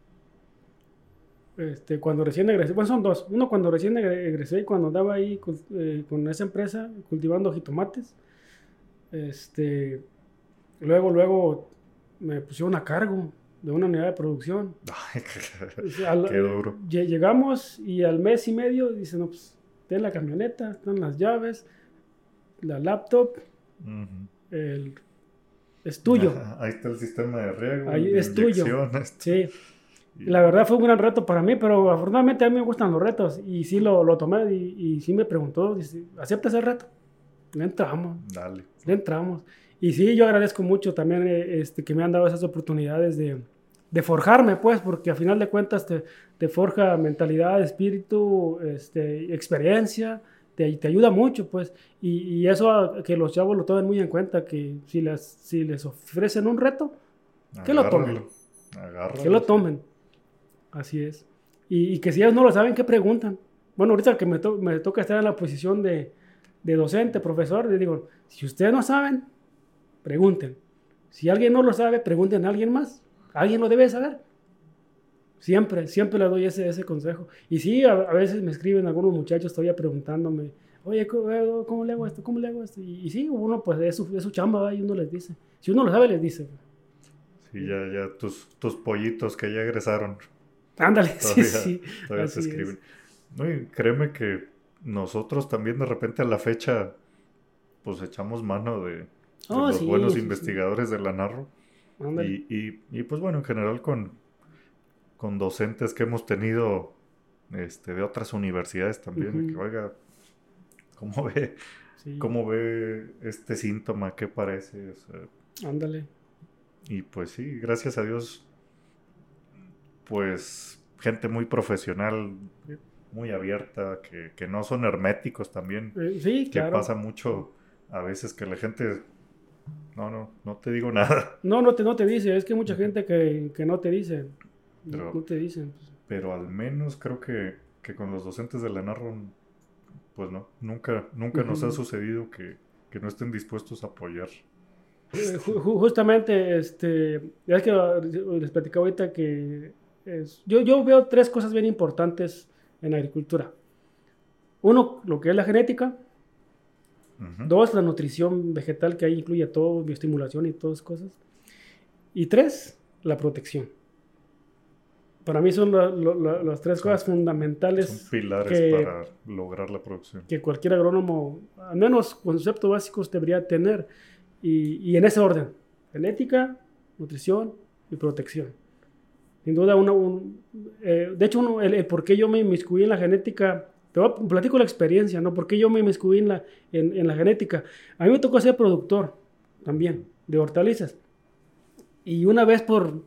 Este, cuando recién egresé, bueno, son dos. Uno cuando recién egresé y cuando andaba ahí con, eh, con, esa empresa cultivando jitomates. Este, luego, luego me pusieron a cargo de una unidad de producción. qué duro. Llegamos y al mes y medio dicen, no, pues, ten la camioneta, están las llaves, la laptop, el es tuyo. ahí está el sistema de riego. Ahí es tuyo. Sí. La verdad fue un gran reto para mí, pero afortunadamente a mí me gustan los retos y sí lo, lo tomé y, y, sí me preguntó, dice, ¿aceptas el reto? Le entramos. Dale. Le entramos. Y sí, yo agradezco mucho también eh, este, que me han dado esas oportunidades de, de forjarme, pues, porque a final de cuentas te, te forja mentalidad, espíritu, este, experiencia te, ayuda mucho, pues. Y, eso que los chavos lo tomen muy en cuenta, que si, las, si les ofrecen un reto, que lo tomen. Que lo tomen. Así es. Y, que si ellos no lo saben, que preguntan. Bueno, ahorita que me, me toca estar en la posición de, de docente, profesor, les digo, si ustedes no saben, pregunten. Si alguien no lo sabe, pregunten a alguien más. Alguien lo debe saber. Siempre, siempre le doy ese, ese consejo. Y sí, a, veces me escriben algunos muchachos todavía preguntándome, oye, ¿cómo, le hago esto? ¿Cómo le hago esto? Y, sí, uno pues es su, es su chamba y uno les dice. Si uno lo sabe, les dice. Sí, ya, ya tus, tus pollitos que ya egresaron. Ándale, sí, sí. Todavía se escriben. No, y créeme que nosotros también de repente a la fecha pues echamos mano de, oh, los buenos investigadores de la Narro. Y, y, y, pues bueno, en general con, con docentes que hemos tenido este, de otras universidades también, que oiga, ¿cómo ve, ¿cómo ve este síntoma? ¿Qué parece? Ándale. y pues sí, gracias a Dios, pues gente muy profesional, muy abierta, que, no son herméticos también. Eh, sí, que pasa mucho a veces que la gente no, no, no te digo nada. No, no te, no te dice, es que mucha gente que, que no te dice. Pero, no te dicen. Pues. Pero al menos creo que, que, con los docentes de la Narro, pues no, nunca, nunca nos ha sucedido que, que, no estén dispuestos a apoyar. Eh, justamente, este, es que les platicaba ahorita que es- yo, yo veo tres cosas bien importantes en la agricultura. Uno, lo que es la genética. Dos, la nutrición vegetal que ahí incluye todo, bioestimulación y todas cosas. Y tres, la protección. Para mí son la- lo- la- las tres cosas fundamentales Son pilares que- para lograr la producción. que cualquier agrónomo, al menos conceptos básicos, debería tener. Y, y en ese orden, genética, nutrición y protección. Sin duda, uno, un- eh, de hecho, uno, el, el por qué yo me inmiscuí en la genética, te voy a platico la experiencia, ¿no? ¿Por qué yo me inmiscuí en la, en, en la genética? A mí me tocó ser productor también de hortalizas. Y una vez por,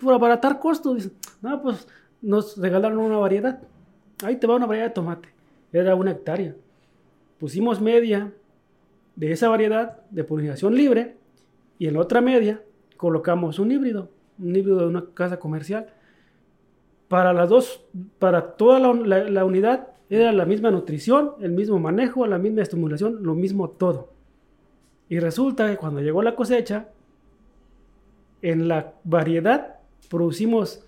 por abaratar costos, no, pues nos regalaron una variedad. Ahí te va una variedad de tomate. Era una hectárea. Pusimos media de esa variedad de polinización libre y en la otra media colocamos un híbrido, un híbrido de una casa comercial. Para las dos, para toda la, la- la unidad era la misma nutrición, el mismo manejo, la misma estimulación, lo mismo todo. Y resulta que cuando llegó la cosecha, en la variedad producimos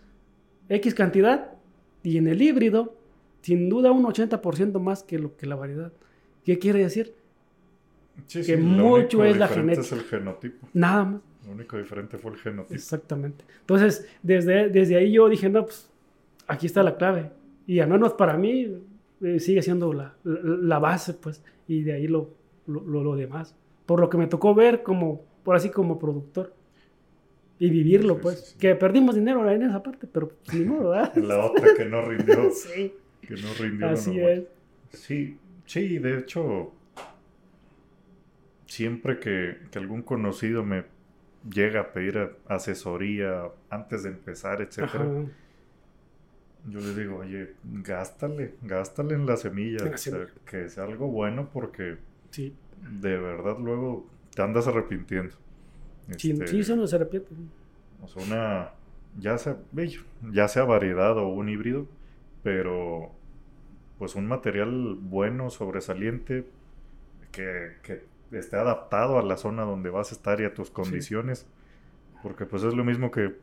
X cantidad y en el híbrido, sin duda, un 80% más que lo que la variedad. ¿Qué quiere decir? Sí, que lo mucho es la genética. Es el genotipo. Nada más. Lo único diferente fue el genotipo. Exactamente. Entonces, desde, desde ahí yo dije, no, pues aquí está la clave. Y al menos para mí eh, sigue siendo la, la- la base, pues, y de ahí lo, lo, lo- demás. Por lo que me tocó ver como, por así como productor. Y vivirlo, Sí, pues. sí, sí. Que perdimos dinero en esa parte, pero pues, ni modo, ¿verdad? La otra que no rindió. sí, que no rindió así es. Sí, sí, de hecho, siempre que, que algún conocido me llega a pedir asesoría antes de empezar, etcétera, Ajá. Yo le digo, oye, gástale, gástale en la semilla, o sea, que sea algo bueno porque Sí, de verdad luego te andas arrepintiendo. sí, Este, sí, se arrepiente. o sea, una, ya sea, bello, ya sea variedad o un híbrido, pero pues un material bueno, sobresaliente, que, que esté adaptado a la zona donde vas a estar y a tus condiciones, porque pues es lo mismo que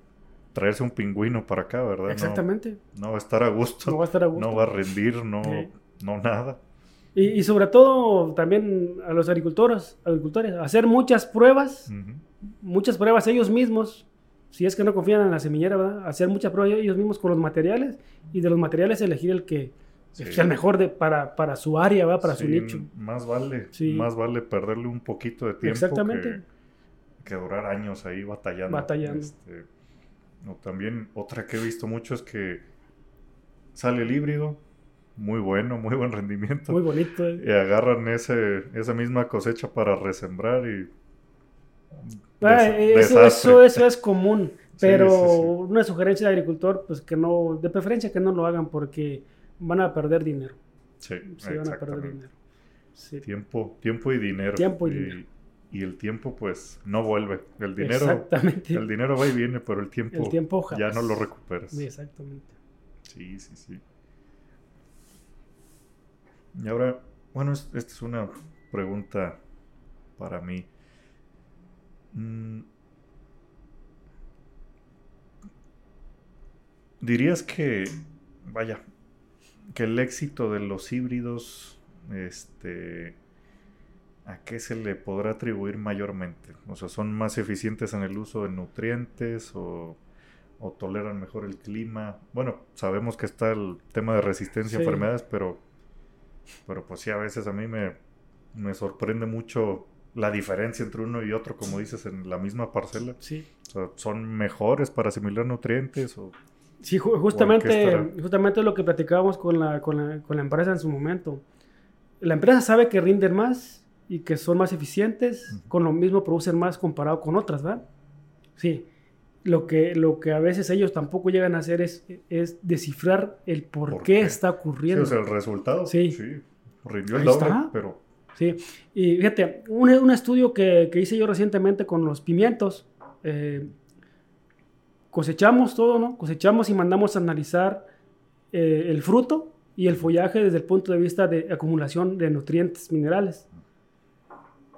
traerse un pingüino para acá, ¿verdad? Exactamente. No, va a estar a gusto, No va a estar a gusto. no va a rendir, no, Sí. no nada. Y, y sobre todo también a los agricultores, agricultores, hacer muchas pruebas, muchas pruebas ellos mismos, si es que no confían en la semillera, ¿verdad? hacer muchas pruebas ellos mismos con los materiales y de los materiales elegir el que Sí. sea el mejor de, para, para su área, ¿verdad? para su nicho. Más vale, más vale perderle un poquito de tiempo Exactamente. que, que durar años ahí batallando. Batallando. Este, o también otra que he visto mucho es que sale el híbrido, muy bueno, muy buen rendimiento. Muy bonito. ¿eh? Y agarran ese, esa misma cosecha para resembrar y... Ah, des- eso, eso, eso es común, pero sí, sí. una sugerencia de agricultor, pues que no, de preferencia que no lo hagan porque van a perder dinero. Sí, van a perder dinero. Tiempo, tiempo y dinero. Tiempo y dinero. Y el tiempo pues no vuelve. El dinero, Exactamente. el dinero va y viene, pero el tiempo, El tiempo ya no lo recuperas. Exactamente. Sí, sí, sí. Y ahora, bueno, es- esta es una pregunta para mí. Mm, ¿Dirías que, vaya, que el éxito de los híbridos, este, ¿a qué se le podrá atribuir mayormente? O sea, ¿son más eficientes en el uso de nutrientes o, o toleran mejor el clima? Bueno, sabemos que está el tema de resistencia a enfermedades, pero, pero pues sí, a veces a mí me, me sorprende mucho la diferencia entre uno y otro, como dices, en la misma parcela. Sí. O sea, ¿son mejores para asimilar nutrientes o...? Sí, ju- justamente lo que platicábamos con la, con, la, con la empresa en su momento. La empresa sabe que rinden más y que son más eficientes, con lo mismo producen más comparado con otras, ¿verdad? Sí. Lo que, lo que a veces ellos tampoco llegan a hacer es, es descifrar el por, ¿Por qué, qué? está Sí, ocurriendo. o sea, el resultado, Sí. sí, rindió el doble, pero Sí, y fíjate, un, un estudio que, que hice yo recientemente con los pimientos, eh, cosechamos todo, ¿no? Cosechamos y mandamos a analizar eh, el fruto y el follaje desde el punto de vista de acumulación de nutrientes minerales.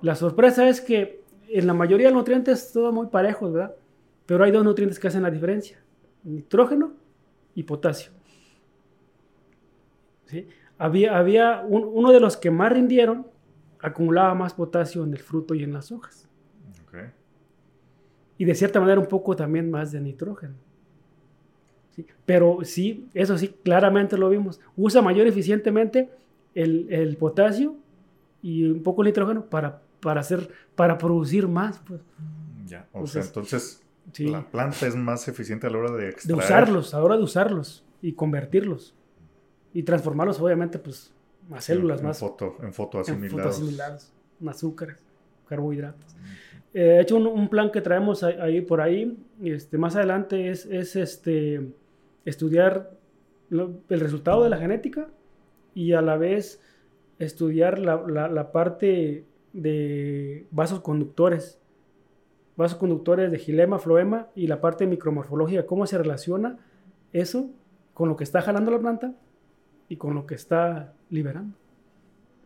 La sorpresa es que en la mayoría de los nutrientes todo muy parejos, ¿verdad? Pero hay dos nutrientes que hacen la diferencia, nitrógeno y potasio. ¿Sí? Había, había uno de los que más rindieron, acumulaba más potasio en el fruto y en las hojas. Y de cierta manera un poco también más de nitrógeno. Pero sí, eso sí, claramente lo vimos. Usa mayor eficientemente el, el potasio y un poco el nitrógeno para, para, hacer, para producir más. Pues. Ya, o sea, entonces la planta es más eficiente a la hora de extraer. De usarlos, a la hora de usarlos y convertirlos. Y transformarlos, obviamente, pues, a células más. Foto, en fotoasimilados. En azúcares, carbohidratos. Eh, he hecho un, plan que traemos ahí, por ahí. Este, más adelante es, es este, estudiar el resultado de la genética y a la vez estudiar la, la, parte de vasos conductores, vasos conductores de gilema, floema y la parte micromorfológica, cómo se relaciona eso con lo que está jalando la planta y con lo que está liberando.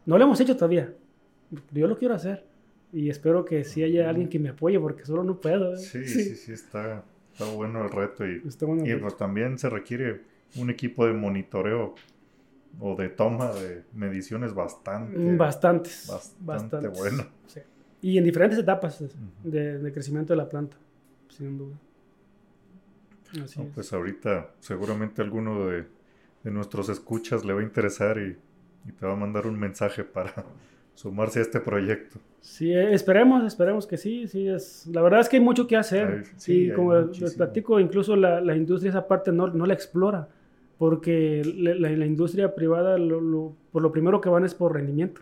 No lo hemos hecho todavía, yo lo quiero hacer y espero que sí haya alguien que me apoye porque solo no puedo. ¿eh? Sí, sí, sí, está, está, bueno el reto y, y pues también se requiere un equipo de monitoreo o de toma de mediciones bastante. Mm, bastantes. Bastante bueno. Y en diferentes etapas de, crecimiento de la planta, sin duda. Pues ahorita seguramente alguno de, nuestros escuchas le va a interesar y, te va a mandar un mensaje para sumarse a este proyecto. Sí, eh, esperemos, esperemos que sí, sí, es, la verdad es que hay mucho que hacer. sí, como les platico, incluso la, la, industria esa parte no, no la explora porque la, la industria privada por lo primero que van es por rendimiento,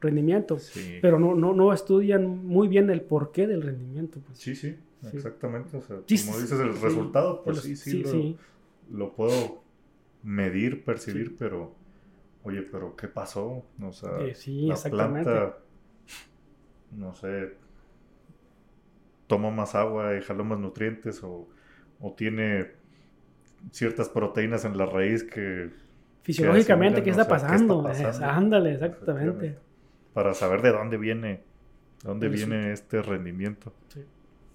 rendimiento, pero no, no, no estudian muy bien el porqué del rendimiento. Pues. Sí, sí, exactamente. O sea, como dices, el resultado, pues sí, sí, lo, puedo medir, percibir, pero, oye, pero ¿qué pasó? O sea, la planta, no sé, toma más agua y jaló más nutrientes o, o tiene ciertas proteínas en la raíz que... Fisiológicamente, ¿qué, está pasando? Ándale, exactamente. Para saber de dónde viene, dónde viene este rendimiento. Sí.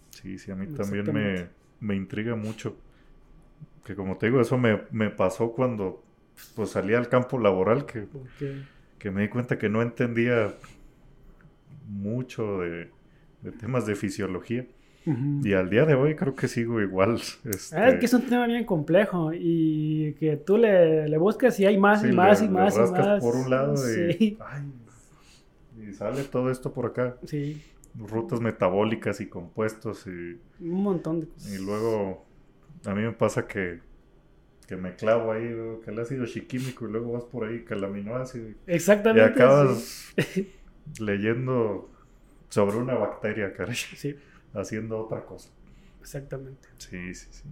Sí, sí, a mí también me, me intriga mucho. Que como te digo, eso me, me pasó cuando pues, salí al campo laboral, que, que me di cuenta que no entendía mucho de, de temas de fisiología. Y al día de hoy creo que sigo igual. Este... Es que es un tema bien complejo y que tú le, le buscas y hay más y más y más y más. por un lado y, y sale todo esto por acá. Sí. Rutas metabólicas y compuestos y... Un montón de cosas. Y luego a mí me pasa que, que me clavo ahí, que el ácido chiquímico y luego vas por ahí que el aminoácido. Exactamente. Y acabas leyendo sobre una bacteria, caray. Sí haciendo otra cosa. Exactamente. Sí, sí, sí.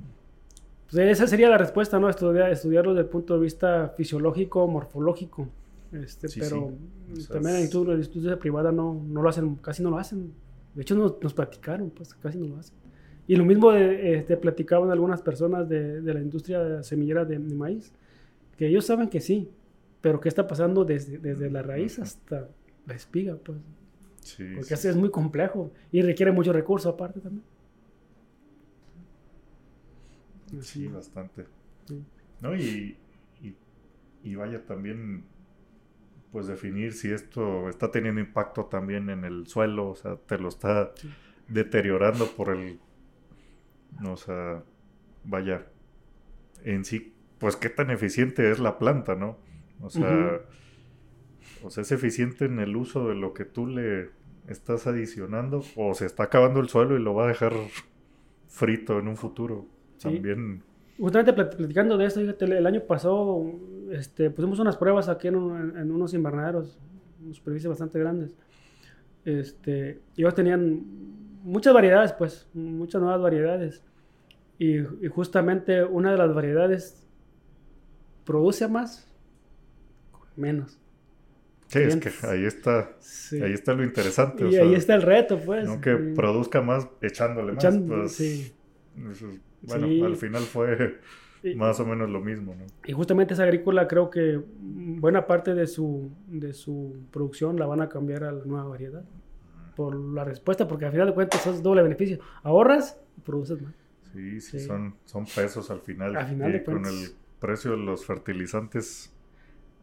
Pues esa sería la respuesta, ¿no? Estudiar, estudiarlo desde el punto de vista fisiológico, morfológico. Este, pero también en la industria privada no, no lo hacen, casi no lo hacen. De hecho, nos, nos platicaron, pues casi no lo hacen. Y lo mismo de, este, platicaban algunas personas de, de la industria semillera de, maíz, que ellos saben que sí, pero ¿qué está pasando desde, desde la raíz hasta la espiga? Pues porque así es muy complejo y requiere mucho recurso aparte también. Sí, bastante. ¿No? Y, y, vaya también, pues definir si esto está teniendo impacto también en el suelo, o sea, te lo está deteriorando por el, no, o sea, vaya, en sí, pues qué tan eficiente es la planta, ¿no? O sea, o sea, es eficiente en el uso de lo que tú le estás adicionando o se está acabando el suelo y lo va a dejar frito en un futuro. También. Justamente platicando de esto, fíjate, el año pasado este, pusimos unas pruebas aquí en, unos invernaderos, unos superficies bastante grandes. Este, y ellos tenían muchas variedades, pues, muchas nuevas variedades. Y, y justamente una de las variedades produce más menos. Sí, es que ahí está, ahí está lo interesante. Y ahí está el reto, pues. No que produzca más echándole más. Pues, sí. bueno, al final fue más o menos lo mismo, ¿no? Y justamente esa agrícola creo que buena parte de su, de su producción la van a cambiar a la nueva variedad. Por la respuesta, porque al final de cuentas es doble beneficio. Ahorras y produces más. Sí, sí, Sí. Son, son pesos al final. Al final y de con el precio de los fertilizantes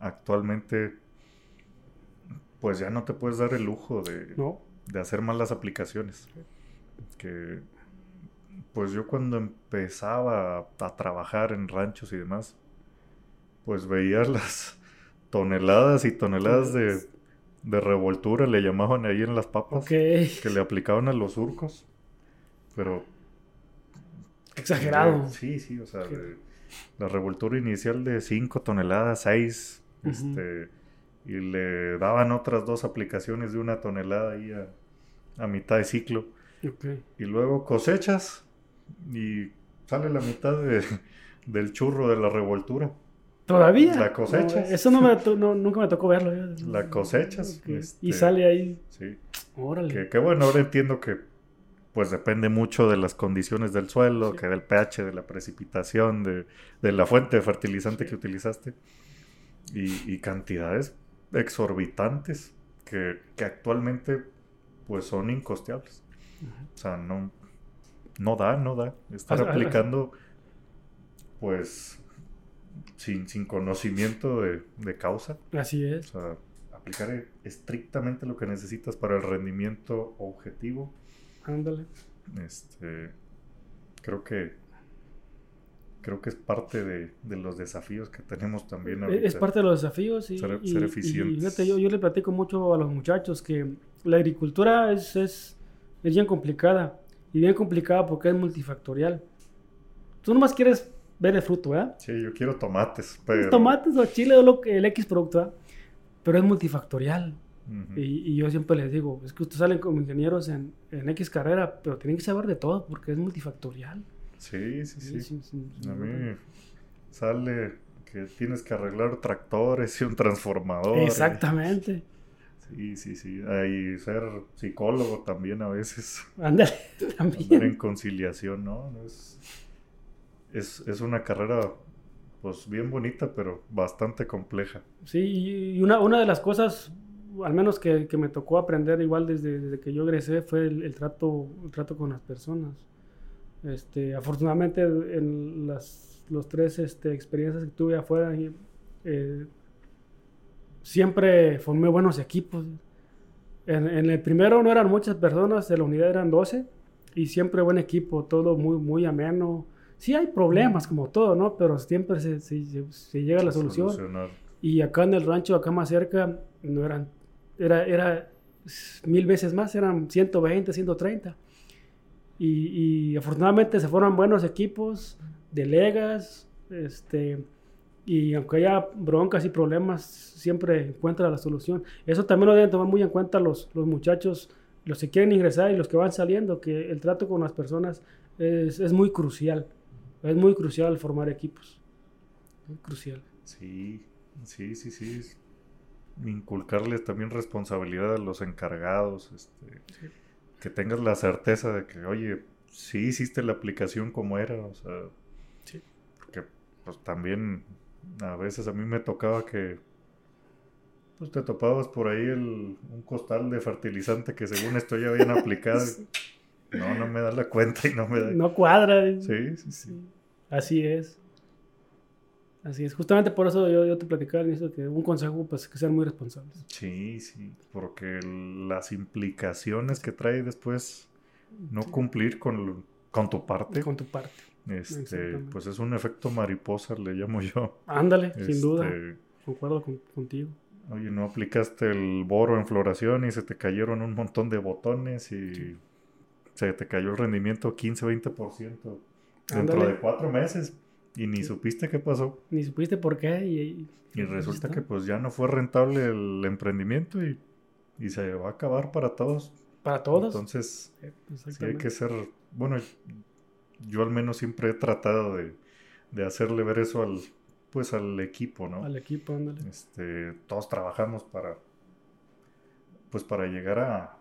actualmente, pues ya no te puedes dar el lujo de, ¿No? de hacer malas aplicaciones. Que, pues yo cuando empezaba a, a trabajar en ranchos y demás, pues veías las toneladas y toneladas de, de revoltura, le llamaban ahí en las papas, Ok. que le aplicaban a los surcos. Pero Exagerado. de- sí, sí, o sea, de- la revoltura inicial de 5 toneladas, 6, Ujú. este, y le daban otras dos aplicaciones de una tonelada ahí a, a mitad de ciclo. Y luego cosechas y sale la mitad de- del churro de la revoltura. ¿Todavía? La cosechas. No, eso no me no, nunca me tocó verlo. yo. La cosechas, Ok. este- Y sale ahí. Sí. Órale. Que, que bueno, ahora entiendo que pues depende mucho de las condiciones del suelo, Sí. que del pH, de la precipitación, de, de la fuente de fertilizante Sí. que utilizaste. Y, y cantidades exorbitantes que, que actualmente pues son incosteables. O sea, no, no da, no da. Estar Ah, ah, ah. aplicando pues sin, sin conocimiento de, de causa. Así O es. sea, aplicar e- estrictamente lo que necesitas para el rendimiento objetivo. Ándale. Este, creo que creo que es parte de, de los desafíos que tenemos también Es- ahorita. Es parte de los desafíos y, Ser- y- ser y eficientes. fíjate, yo, yo le platico mucho a los muchachos que la agricultura es, es, es bien complicada y bien complicada porque es multifactorial. Tú nomás quieres ver el fruto, ¿verdad? Sí, yo quiero tomates, pero Tomates o chile o lo el X producto, ¿verdad? pero es multifactorial. Ujú. Y, y yo siempre les digo, es que ustedes salen como ingenieros en, en X carrera, pero tienen que saber de todo porque es multifactorial. Sí, sí, sí. sin- sin A mí sale que tienes que arreglar tractores y un transformador. Exactamente. Sí, sí, sí. Y ser psicólogo también a veces. Ándale, Andar en también. conciliación, ¿no? Es, es, es una carrera, pues, bien bonita, pero bastante compleja. Sí, y y una, una de las cosas, al menos que, que me tocó aprender igual desde, desde que yo egresé, fue el, el trato, el trato con las personas. Este, afortunadamente, en las los tres este, experiencias que tuve afuera, eh, siempre formé buenos equipos. En, en el primero no eran muchas personas, de la unidad eran 12, y siempre buen equipo, todo muy, muy ameno. Sí hay problemas, como todo, ¿no? Pero siempre se, se- se- se llega a la solución. Solucionar. Y acá en el rancho, acá más cerca, no eran, era, era mil veces más, eran 120, 130. Y, y afortunadamente se forman buenos equipos, delegas, este, y aunque haya broncas y problemas, siempre encuentra la solución. Eso también lo deben tomar muy en cuenta los, los muchachos, los que quieren ingresar y los que van saliendo, que el trato con las personas es, es muy crucial. Es muy crucial formar equipos. Muy crucial. Sí, sí, sí, sí. Inculcarles también responsabilidad a los encargados. Este, Sí. Que tengas la certeza de que, oye, sí hiciste la aplicación como era. O sea, Sí. porque pues también a veces a mí me tocaba que pues te topabas por ahí el, un costal de fertilizante que según esto ya habían aplicado. No, no me da la cuenta y no me da. No cuadra. Sí, sí. Sí, Así es. Así es. Justamente por eso yo, yo te platicaba al inicio que un consejo, pues, que sean muy responsables. Sí, sí, porque las implicaciones que trae después no cumplir con, con tu parte, Con tu parte. este, pues es un efecto mariposa, le llamo yo. Ándale, sin duda. Este, Concuerdo con- contigo. Oye, no aplicaste el boro en floración y se te cayeron un montón de botones y Sí. se te cayó el rendimiento 15-20% dentro Ándale. de cuatro meses y ni Sí. supiste qué pasó. Ni supiste por qué. Y, y- Y ahí resulta que pues ya no fue rentable el emprendimiento y, y se va a acabar para todos. Para todos. Entonces, sí hay que ser, bueno, yo al menos siempre he tratado de, de hacerle ver eso al, pues al equipo, ¿no? Al equipo, ándale. Este, todos trabajamos para, pues para llegar a,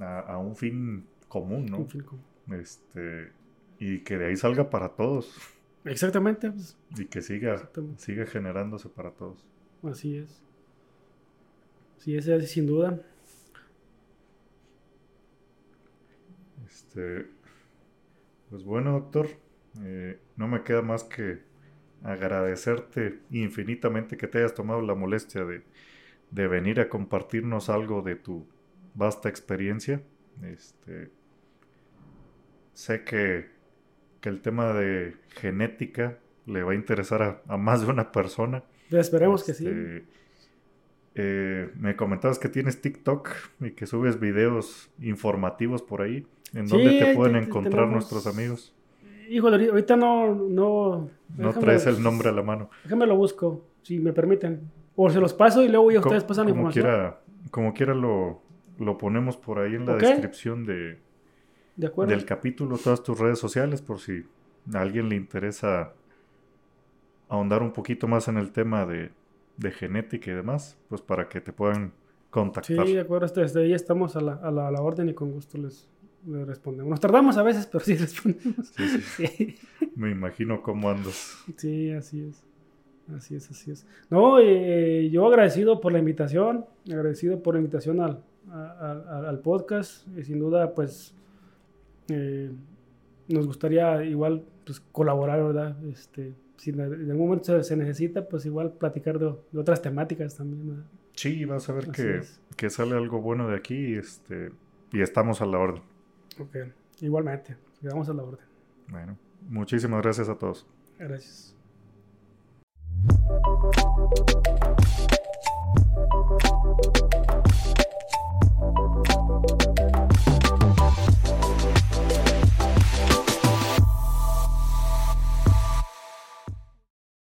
a, a un fin común, ¿no? Un fin común. Este, y que de ahí salga para todos Exactamente, pues, y que siga, siga generándose para todos. así es. Sí, ese es sin duda. Este, Pues bueno, doctor, eh, no me queda más que agradecerte infinitamente que te hayas tomado la molestia de, de venir a compartirnos algo de tu vasta experiencia. Este, sé que, que el tema de genética le va a interesar a, más de una persona. esperemos que sí. Este, eh, me comentabas que tienes TikTok y que subes videos informativos por ahí. ¿En dónde te pueden encontrar nuestros amigos? Híjole, ahorita no... No, no traes el nombre a la mano. Déjame lo busco, si me permiten. O se los paso y luego ya ustedes pasan la información. Quiera, como quiera lo, lo ponemos por ahí en la descripción de, del capítulo, todas tus redes sociales, por si a alguien le interesa ahondar un poquito más en el tema de, de genética y demás, pues para que te puedan contactar. Sí, de acuerdo, desde ahí estamos a la, a la, a la orden y con gusto les, respondemos. Nos tardamos a veces, pero sí respondemos. Sí, Me imagino cómo andas. Sí, así es. Así es, así es. No, eh, yo agradecido por la invitación, agradecido por la invitación al, al, podcast. Y sin duda, pues, eh, nos gustaría igual pues, colaborar, ¿verdad? Este, si en algún momento se, necesita, pues igual platicar de, otras temáticas también. Sí, vas a ver que, que, sale algo bueno de aquí y, este, y estamos a la orden. Ok, igualmente, quedamos a la orden. Bueno, muchísimas gracias a todos. Gracias.